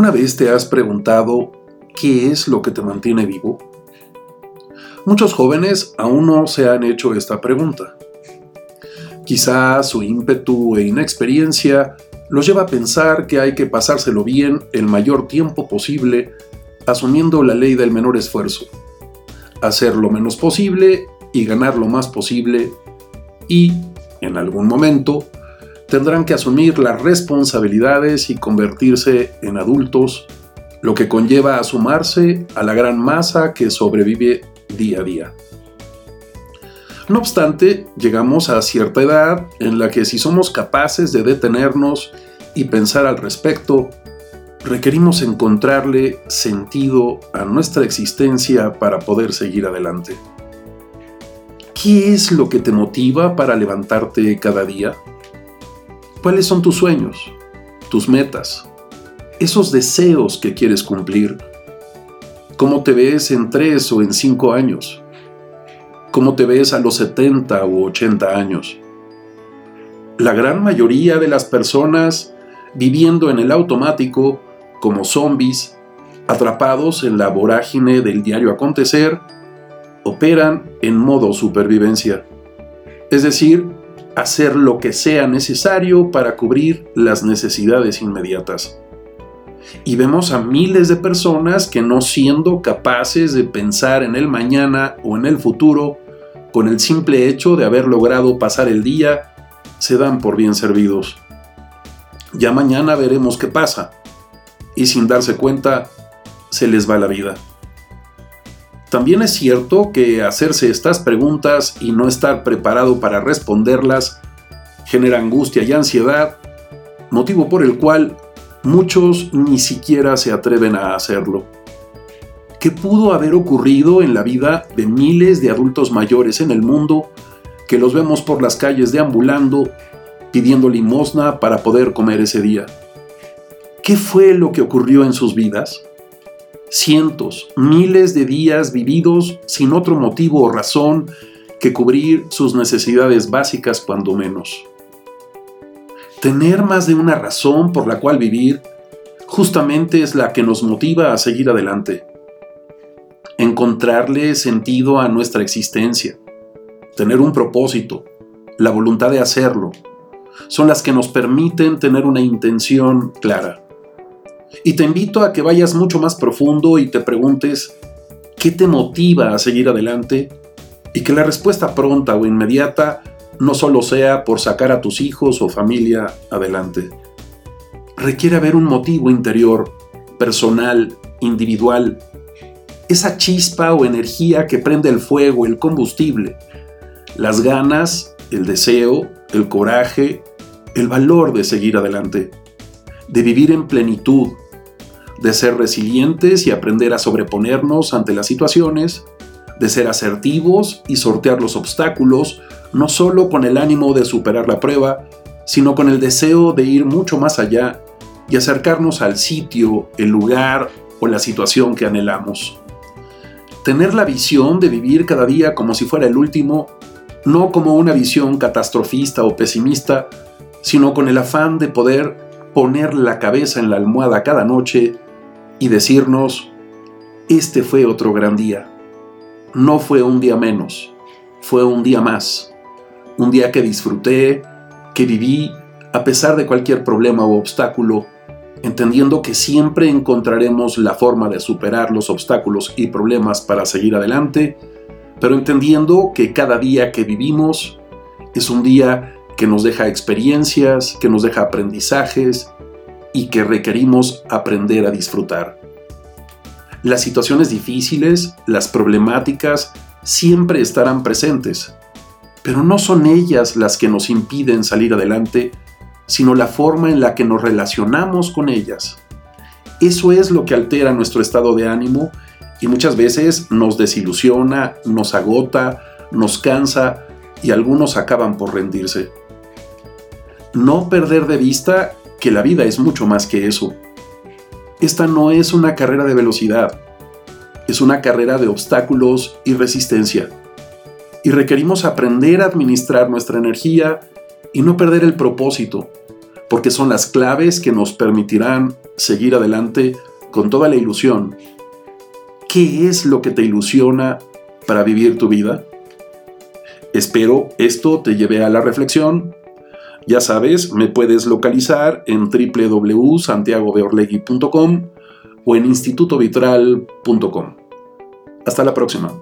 ¿Alguna vez te has preguntado qué es lo que te mantiene vivo? Muchos jóvenes aún no se han hecho esta pregunta. Quizá su ímpetu e inexperiencia los lleva a pensar que hay que pasárselo bien el mayor tiempo posible asumiendo la ley del menor esfuerzo, hacer lo menos posible y ganar lo más posible y, en algún momento, tendrán que asumir las responsabilidades y convertirse en adultos, lo que conlleva a sumarse a la gran masa que sobrevive día a día. No obstante, llegamos a cierta edad en la que si somos capaces de detenernos y pensar al respecto, requerimos encontrarle sentido a nuestra existencia para poder seguir adelante. ¿Qué es lo que te motiva para levantarte cada día? ¿Cuáles son tus sueños, tus metas, esos deseos que quieres cumplir? ¿Cómo te ves en tres o en cinco años? ¿Cómo te ves a los 70 u 80 años? La gran mayoría de las personas viviendo en el automático como zombies, atrapados en la vorágine del diario acontecer, operan en modo supervivencia. Es decir, hacer lo que sea necesario para cubrir las necesidades inmediatas. Y vemos a miles de personas que no siendo capaces de pensar en el mañana o en el futuro, con el simple hecho de haber logrado pasar el día, se dan por bien servidos. Ya mañana veremos qué pasa. Y sin darse cuenta, se les va la vida. También es cierto que hacerse estas preguntas y no estar preparado para responderlas genera angustia y ansiedad, motivo por el cual muchos ni siquiera se atreven a hacerlo. ¿Qué pudo haber ocurrido en la vida de miles de adultos mayores en el mundo que los vemos por las calles deambulando pidiendo limosna para poder comer ese día? ¿Qué fue lo que ocurrió en sus vidas? Cientos, miles de días vividos sin otro motivo o razón que cubrir sus necesidades básicas cuando menos. Tener más de una razón por la cual vivir justamente es la que nos motiva a seguir adelante. Encontrarle sentido a nuestra existencia, tener un propósito, la voluntad de hacerlo, son las que nos permiten tener una intención clara. Y te invito a que vayas mucho más profundo y te preguntes qué te motiva a seguir adelante y que la respuesta pronta o inmediata no solo sea por sacar a tus hijos o familia adelante. Requiere haber un motivo interior, personal, individual, esa chispa o energía que prende el fuego, el combustible, las ganas, el deseo, el coraje, el valor de seguir adelante de vivir en plenitud, de ser resilientes y aprender a sobreponernos ante las situaciones, de ser asertivos y sortear los obstáculos, no solo con el ánimo de superar la prueba, sino con el deseo de ir mucho más allá y acercarnos al sitio, el lugar o la situación que anhelamos. Tener la visión de vivir cada día como si fuera el último, no como una visión catastrofista o pesimista, sino con el afán de poder poner la cabeza en la almohada cada noche y decirnos, este fue otro gran día. No fue un día menos, fue un día más. Un día que disfruté, que viví a pesar de cualquier problema o obstáculo, entendiendo que siempre encontraremos la forma de superar los obstáculos y problemas para seguir adelante, pero entendiendo que cada día que vivimos es un día que nos deja experiencias, que nos deja aprendizajes y que requerimos aprender a disfrutar. Las situaciones difíciles, las problemáticas, siempre estarán presentes, pero no son ellas las que nos impiden salir adelante, sino la forma en la que nos relacionamos con ellas. Eso es lo que altera nuestro estado de ánimo y muchas veces nos desilusiona, nos agota, nos cansa y algunos acaban por rendirse no perder de vista que la vida es mucho más que eso. Esta no es una carrera de velocidad, es una carrera de obstáculos y resistencia. Y requerimos aprender a administrar nuestra energía y no perder el propósito, porque son las claves que nos permitirán seguir adelante con toda la ilusión. ¿Qué es lo que te ilusiona para vivir tu vida? Espero esto te lleve a la reflexión ya sabes, me puedes localizar en www.santiagodeorlegui.com o en institutovitral.com. Hasta la próxima.